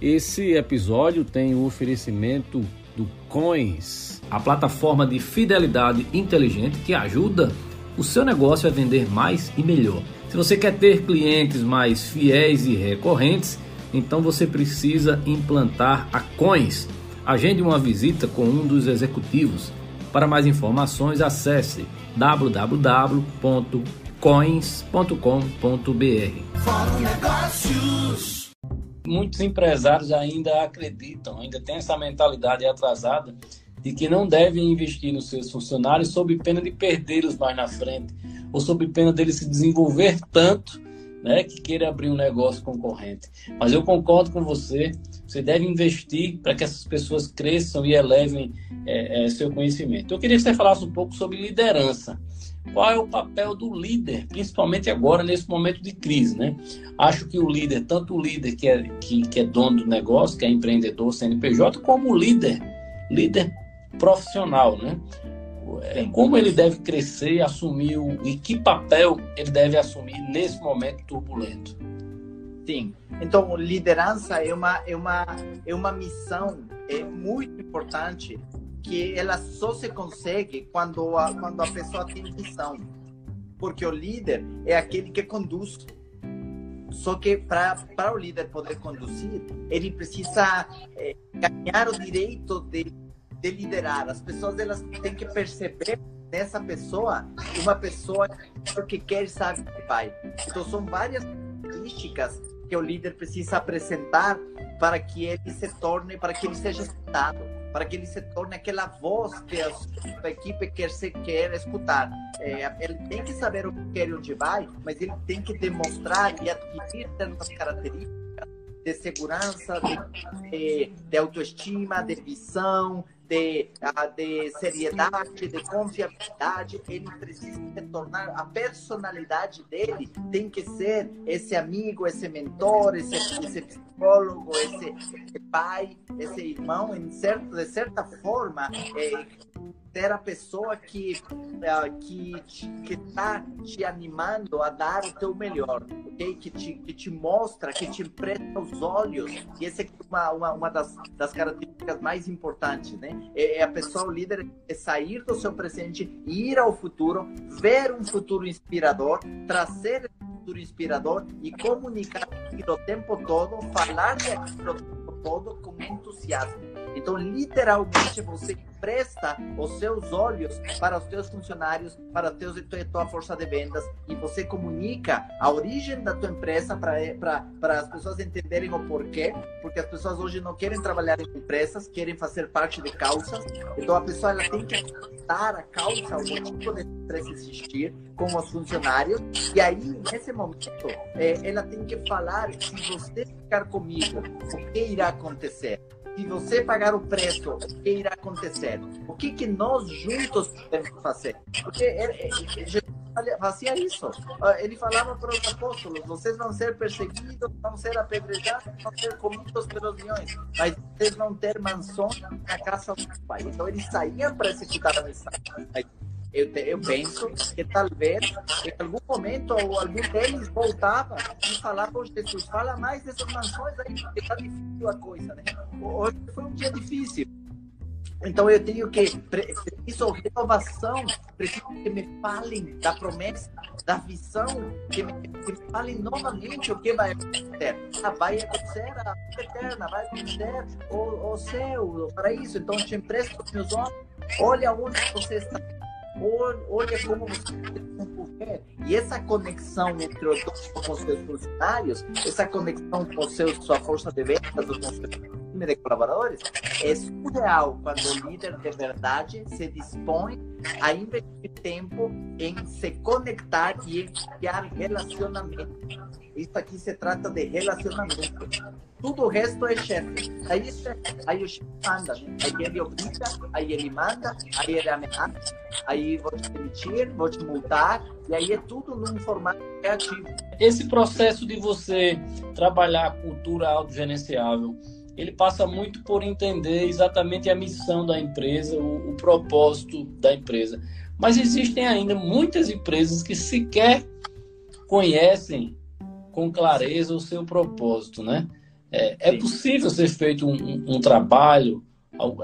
Esse episódio tem o oferecimento do Coins, a plataforma de fidelidade inteligente que ajuda o seu negócio a vender mais e melhor. Se você quer ter clientes mais fiéis e recorrentes, então você precisa implantar a Coins. Agende uma visita com um dos executivos. Para mais informações, acesse www.coins.com.br. Muitos empresários ainda acreditam, ainda têm essa mentalidade atrasada de que não devem investir nos seus funcionários sob pena de perdê-los mais na frente ou sob pena dele se desenvolver tanto né, que queira abrir um negócio concorrente. Mas eu concordo com você, você deve investir para que essas pessoas cresçam e elevem é, é, seu conhecimento. Eu queria que você falasse um pouco sobre liderança. Qual é o papel do líder, principalmente agora, nesse momento de crise, né? Acho que o líder, tanto o líder que é, que, que é dono do negócio, que é empreendedor, CNPJ, como o líder, líder profissional, né? É, como ele deve crescer assumir e que papel ele deve assumir nesse momento turbulento.
Sim. Então, liderança é uma é uma é uma missão é muito importante que ela só se consegue quando a, quando a pessoa tem visão. Porque o líder é aquele que conduz. Só que para o líder poder conduzir, ele precisa é, ganhar o direito de de liderar. As pessoas elas têm que perceber nessa pessoa uma pessoa que quer sabe que vai. Então são várias características que o líder precisa apresentar para que ele se torne, para que ele seja escutado, para que ele se torne aquela voz que a equipe quer se quer escutar. É, ele tem que saber o que quer e onde vai, mas ele tem que demonstrar e adquirir certas características de segurança, de, de, de autoestima, de visão, de, de seriedade, de confiabilidade, ele precisa se tornar, a personalidade dele tem que ser esse amigo, esse mentor, esse, esse psicólogo, esse, pai, esse irmão, em certo, de certa forma, é, ser a pessoa que uh, que que está te animando a dar o teu melhor, ok? Que te, que te mostra, que te empresta os olhos. E essa é uma, uma, uma das, das características mais importantes, né? É, é a pessoa, o líder, é sair do seu presente, ir ao futuro, ver um futuro inspirador, trazer um futuro inspirador e comunicar o tempo todo, falar de aquilo todo com entusiasmo. Então, literalmente, você presta os seus olhos para os teus funcionários, para teus, a tua força de vendas e você comunica a origem da tua empresa para as pessoas entenderem o porquê, porque as pessoas hoje não querem trabalhar em empresas, querem fazer parte de causas. Então, a pessoa ela tem que dar a causa, o motivo de empresa existir com os funcionários e aí, nesse momento, é, ela tem que falar se você ficar comigo, o que irá acontecer? Se você pagar o preço, o que irá acontecer? O que, que nós juntos podemos fazer? Porque é, fazia isso. Ah, ele falava para os apóstolos: vocês vão ser perseguidos, vão ser apedrejados, vão ser comidos pelos leões, mas vocês vão ter mansões na casa do pai. Então eles saíam para executar a missão. Eu, eu, penso que talvez em algum momento algum deles voltava e falava para Jesus, fala mais dessas mansões aí, porque está difícil a coisa, né? Hoje foi um dia difícil. Então eu tenho que preciso renovação, preciso que me falem da promessa, da visão, que me, que me falem novamente o que vai acontecer. Ah, vai acontecer a vida eterna, vai acontecer o, o céu, o paraíso. Então eu te empresto os meus olhos, olha onde você está, olha como você desenvolver. E essa conexão entre os, com os seus funcionários, essa conexão com os seus, sua força de vendas, os seus time de colaboradores, é surreal quando o líder de verdade se dispõe a investir tempo em se conectar e criar relacionamento. Isso aqui se trata de relacionamento. Tudo o resto é chefe. Aí, aí o chefe manda, né? aí ele obriga, aí ele manda, aí ele ameaça, aí vou te demitir, vou te multar, e aí é tudo num formato criativo.
Esse processo de você trabalhar a cultura autogerenciável, ele passa muito por entender exatamente a missão da empresa, o, o propósito da empresa. Mas existem ainda muitas empresas que sequer conhecem com clareza o seu propósito, né? É, é possível ser feito um, um, um, trabalho,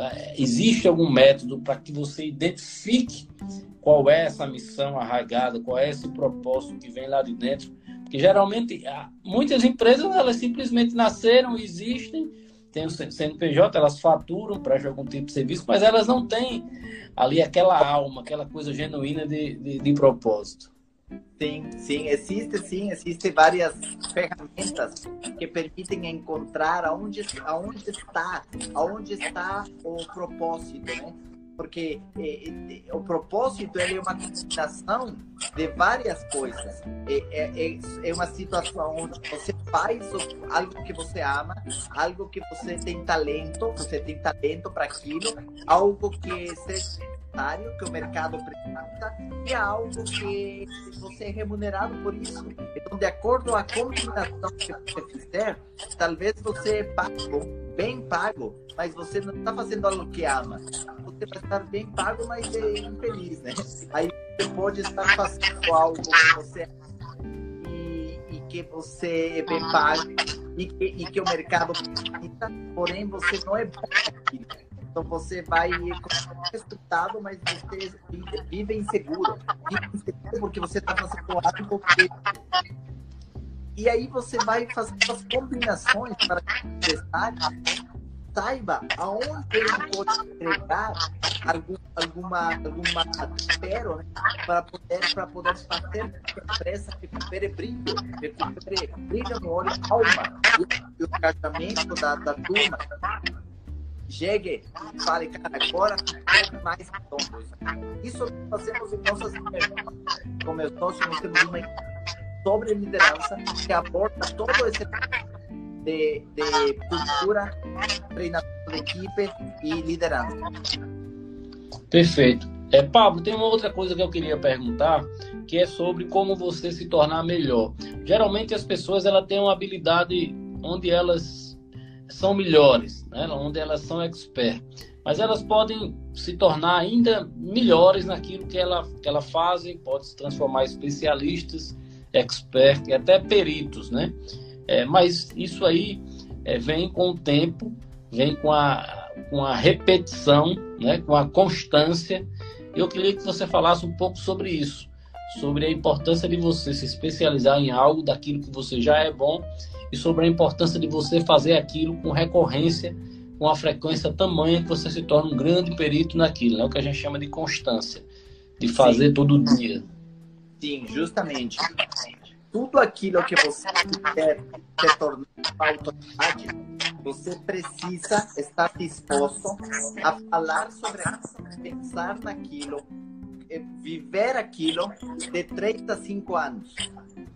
é, existe algum método para que você identifique qual é essa missão arraigada, qual é esse propósito que vem lá de dentro? Porque geralmente muitas empresas elas simplesmente nasceram, existem têm o CNPJ, elas faturam para algum tipo de serviço, mas elas não têm ali aquela alma, aquela coisa genuína de, de, de propósito.
Sim, sim, existe sim, existe várias ferramentas que permitem encontrar aonde, aonde está, aonde está o propósito, né? porque é, é, o propósito é uma combinação de várias coisas. É, é, é, uma situação onde você faz algo que você ama, algo que você tem talento, você tem talento para aquilo, algo que que o mercado precisa, e é algo que você é remunerado por isso. Então, de acordo com a combinação que você fizer, talvez você é pago, bem pago, mas você não está fazendo algo que ama. Você vai estar bem pago, mas é infeliz, né? Aí você pode estar fazendo algo que você e, e que você é bem pago e que, e que o mercado precisa, porém você não é bom então você vai resultado, mas você vive inseguro. Vive inseguro porque você está fazendo algo que... E aí você vai fazer as combinações para que o empresário saiba aonde ele pode entregar algum, alguma alguma espero né, para poder para poder fazer que a empresa recupere brilho, recupere brilho no olho, alma. E o engajamento da, da turma chegue e fale, cara, agora mais redondo. Isso fazemos em nossas com meus sócios, temos uma sobre liderança que aborda todo esse de, de cultura, treinamento de equipe e liderança.
Perfeito. É, Pablo, tem uma outra coisa que eu queria perguntar, que é sobre como você se tornar melhor. Geralmente as pessoas ela têm uma habilidade onde elas são melhores, né? onde elas são expert. Mas elas podem se tornar ainda melhores naquilo que ela, que ela fazem, pode se transformar em especialistas, expert e até peritos, né? É, mas isso aí é, vem com o tempo, vem com a, com a repetição, né? com a constância. Eu queria que você falasse um pouco sobre isso, sobre a importância de você se especializar em algo daquilo que você já é bom e sobre a importância de você fazer aquilo com recorrência, com a frequência tamanha que você se torna um grande perito naquilo, né? o que a gente chama de constância, de fazer Sim. todo dia.
Sim, justamente. Tudo aquilo que você quer se tornar autoridade, você precisa estar disposto a falar sobre aquilo, pensar naquilo, viver aquilo de 3 a 5 anos.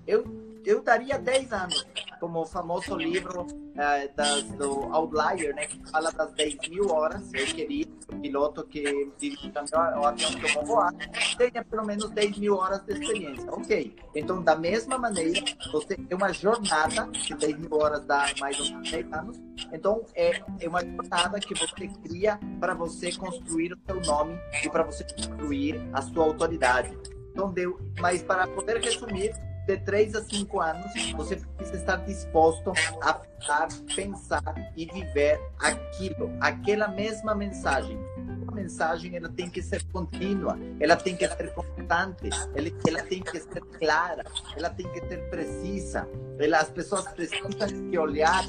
Eu eu daria 10 anos, como o famoso livro uh, das, do Outlier, né, que fala das 10 mil horas. Eu queria o piloto que dirige o avião que eu vou voar tenha pelo menos 10 mil horas de experiência. Ok. Então, da mesma maneira, você tem uma jornada, que 10 mil horas dá mais ou menos 10 anos. Então, é, é uma jornada que você cria para você construir o seu nome e para você construir a sua autoridade. Então, deu, mas para poder resumir, de 3 a 5 anos, você precisa estar disposto a falar, pensar e viver aquilo, aquela mesma mensagem. A mensagem ela tem que ser contínua, ela tem que ser constante, ela, ela tem que ser clara, ela tem que ser precisa. Ela, as pessoas precisam que olhar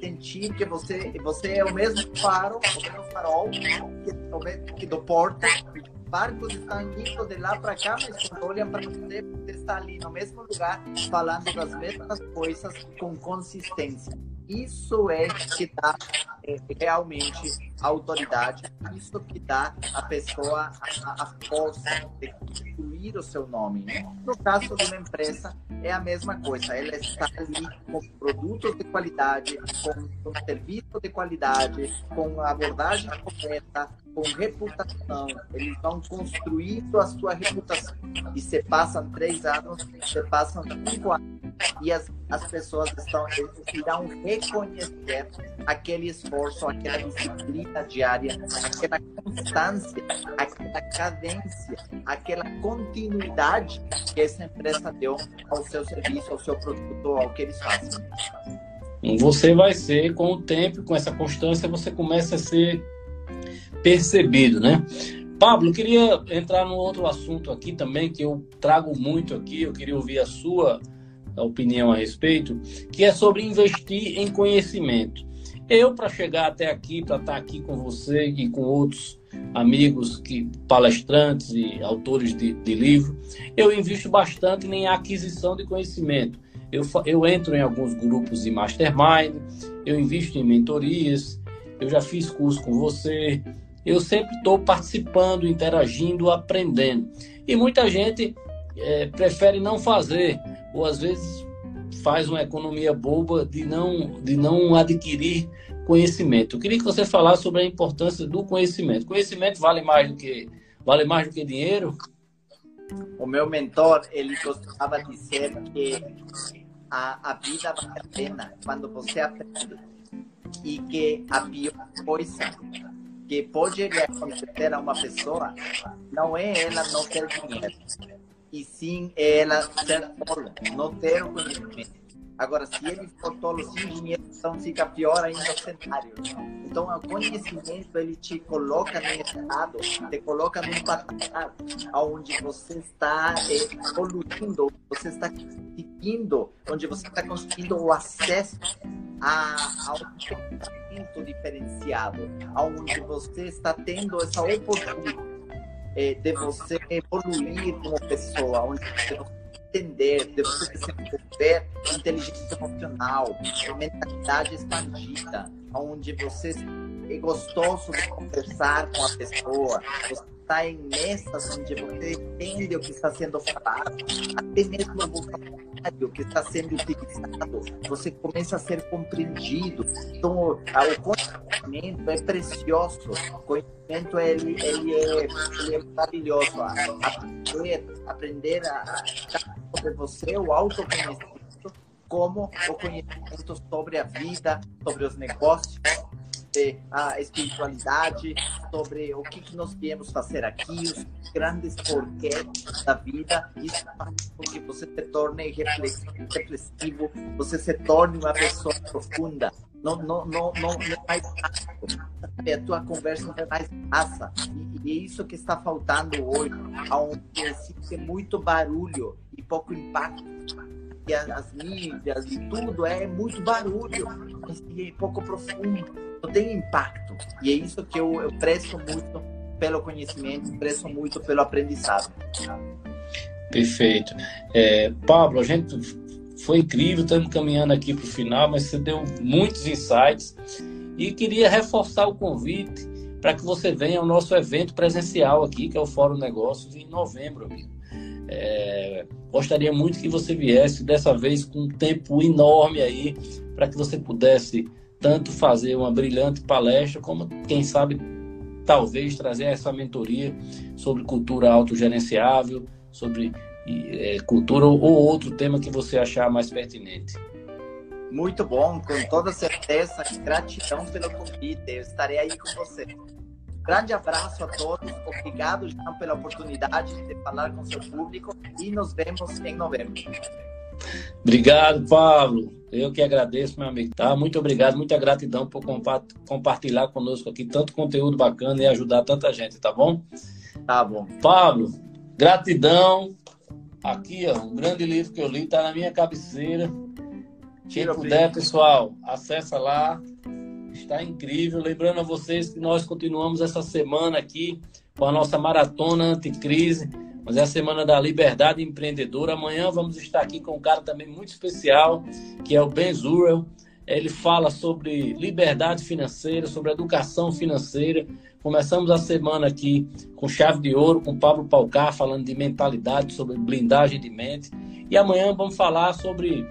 sentir que você, você é o mesmo faro, o mesmo farol que, que do porto barcos estão indo de lá para cá, mas quando olham para você, você está ali no mesmo lugar, falando das mesmas coisas com consistência. Isso é que dá realmente a autoridade, isso que dá a pessoa a, a força de construir o seu nome. No caso de uma empresa, é a mesma coisa. Ela está ali com produtos de qualidade, com, com serviço de qualidade, com abordagem correta, com reputação. Eles vão construindo a sua reputação. E se passam três anos, se passam cinco anos e as, as pessoas estão, irão reconhecer aquele esforço, aquela disciplina diária, aquela constância, aquela cadência, aquela continuidade que essa empresa deu ao seu serviço, ao seu produto, ao que eles fazem.
Você vai ser, com o tempo, com essa constância, você começa a ser percebido, né? Pablo, queria entrar num outro assunto aqui também, que eu trago muito aqui, eu queria ouvir a sua opinião a respeito, que é sobre investir em conhecimento. Eu, para chegar até aqui, para estar aqui com você e com outros amigos, que palestrantes e autores de, de livro, eu invisto bastante em aquisição de conhecimento. Eu, eu entro em alguns grupos de mastermind, eu invisto em mentorias, eu já fiz curso com você, eu sempre estou participando, interagindo, aprendendo. E muita gente é, prefere não fazer, ou às vezes faz uma economia boba de não, de não adquirir conhecimento. Eu queria que você falasse sobre a importância do conhecimento. Conhecimento vale mais do que vale mais do que dinheiro?
O meu mentor, ele de dizer que a, a vida vale a pena quando você aprende e que a pior coisa que pode acontecer a uma pessoa não é ela não ter dinheiro, e sim ela ser tolo, não ter o conhecimento. Agora, se ele for tolo sem então fica pior ainda o cenário. Então, o conhecimento, ele te coloca no estado, te coloca num patamar onde você está evoluindo, você está conseguindo, onde você está conseguindo o acesso a, a um pensamento diferenciado, onde você está tendo essa oportunidade é, de você evoluir como pessoa, onde você entender, desenvolver inteligência emocional, mentalidade expandida, onde você é gostoso de conversar com a pessoa, você está em mesas onde você entende o que está sendo falado, até mesmo o vocabulário que está sendo utilizado, você começa a ser compreendido. Então, o, conhecimento é precioso, o conhecimento ele, ele, é, ele é maravilhoso. Aprender, aprender a, sobre você, o autoconhecimento, como o conhecimento sobre a vida, sobre os negócios, a espiritualidade, sobre o que, que nós viemos fazer aqui, os grandes porquês da vida. Isso faz com que você se torne reflexivo, você se torne uma pessoa profunda. Não, não, não, não, não é mais fácil. A tua conversa não é mais massa. E, e é isso que está faltando hoje, onde existe muito barulho pouco impacto e as, mídias e tudo é muito barulho e é pouco profundo, não tem impacto. E é isso que eu, eu prezo muito pelo conhecimento, prezo muito pelo aprendizado.
Perfeito. É, Pablo, a gente foi incrível, estamos caminhando aqui para o final, mas você deu muitos insights e queria reforçar o convite para que você venha ao nosso evento presencial aqui, que é o Fórum Negócios, em novembro, amigo. É, gostaria muito que você viesse dessa vez com um tempo enorme aí para que você pudesse tanto fazer uma brilhante palestra como quem sabe talvez trazer essa mentoria sobre cultura autogerenciável, sobre é, cultura ou outro tema que você achar mais pertinente.
Muito bom, com toda certeza. Gratidão pelo convite. Eu estarei aí com você. Grande abraço a todos. Obrigado, Jean, pela oportunidade de falar com seu público e nos vemos em novembro.
Obrigado, Pablo. Eu que agradeço, meu amigo. Tá? Muito obrigado, muita gratidão por compartilhar conosco aqui tanto conteúdo bacana e ajudar tanta gente, tá bom?
Tá bom.
Pablo, gratidão. Aqui, ó, um grande livro que eu li, tá na minha cabeceira. Quem puder, pessoal, acessa lá. Está incrível. Lembrando a vocês que nós continuamos essa semana aqui com a nossa maratona anticrise mas é a semana da liberdade empreendedora. Amanhã vamos estar aqui com um cara também muito especial, que é o Ben Zurel. Ele fala sobre liberdade financeira, sobre educação financeira. Começamos a semana aqui com chave de ouro, com Pablo Palcar, falando de mentalidade, sobre blindagem de mente. E amanhã vamos falar sobre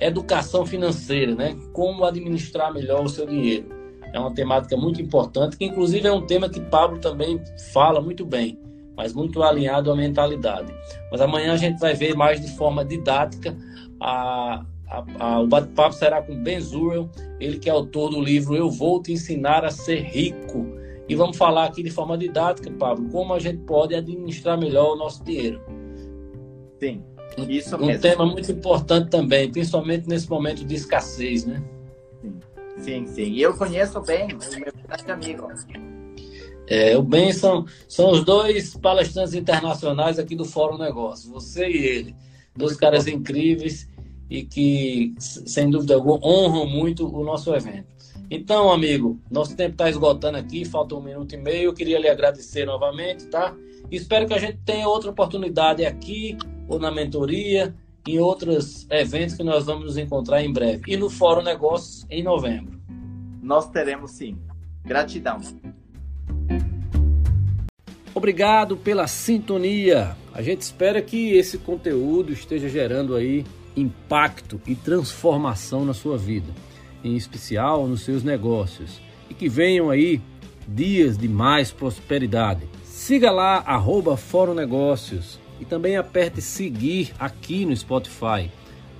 educação financeira, né? Como administrar melhor o seu dinheiro. É uma temática muito importante, que inclusive é um tema que Pablo também fala muito bem mas muito alinhado à mentalidade. Mas amanhã a gente vai ver mais de forma didática. A, a, a, o bate-papo será com Ben Zurel, ele que é autor do livro Eu Vou Te Ensinar a Ser Rico. E vamos falar aqui de forma didática, Pablo, como a gente pode administrar melhor o nosso dinheiro.
Sim, isso
um
mesmo.
tema muito importante também, principalmente nesse momento de escassez, né?
Sim, sim. sim. E eu conheço bem meu grande amigo.
É, o Ben são, são os dois palestrantes internacionais aqui do Fórum Negócio, você e ele. Dois caras incríveis e que, sem dúvida alguma, honram muito o nosso evento. Então, amigo, nosso tempo está esgotando aqui, falta um minuto e meio. Eu queria lhe agradecer novamente, tá? Espero que a gente tenha outra oportunidade aqui, ou na mentoria, em outros eventos que nós vamos nos encontrar em breve. E no Fórum Negócios em novembro.
Nós teremos sim. Gratidão.
Obrigado pela sintonia. A gente espera que esse conteúdo esteja gerando aí impacto e transformação na sua vida, em especial nos seus negócios, e que venham aí dias de mais prosperidade. Siga lá arroba Fórum Negócios e também aperte seguir aqui no Spotify.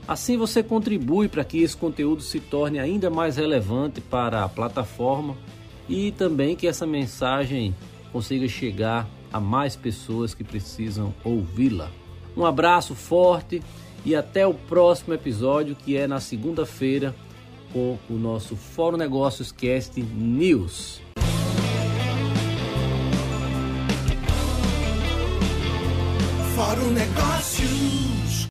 Assim você contribui para que esse conteúdo se torne ainda mais relevante para a plataforma e também que essa mensagem consiga chegar a mais pessoas que precisam ouvi-la. Um abraço forte e até o próximo episódio, que é na segunda-feira, com o nosso Fórum Negócios Cast News.
Fórum Negócios.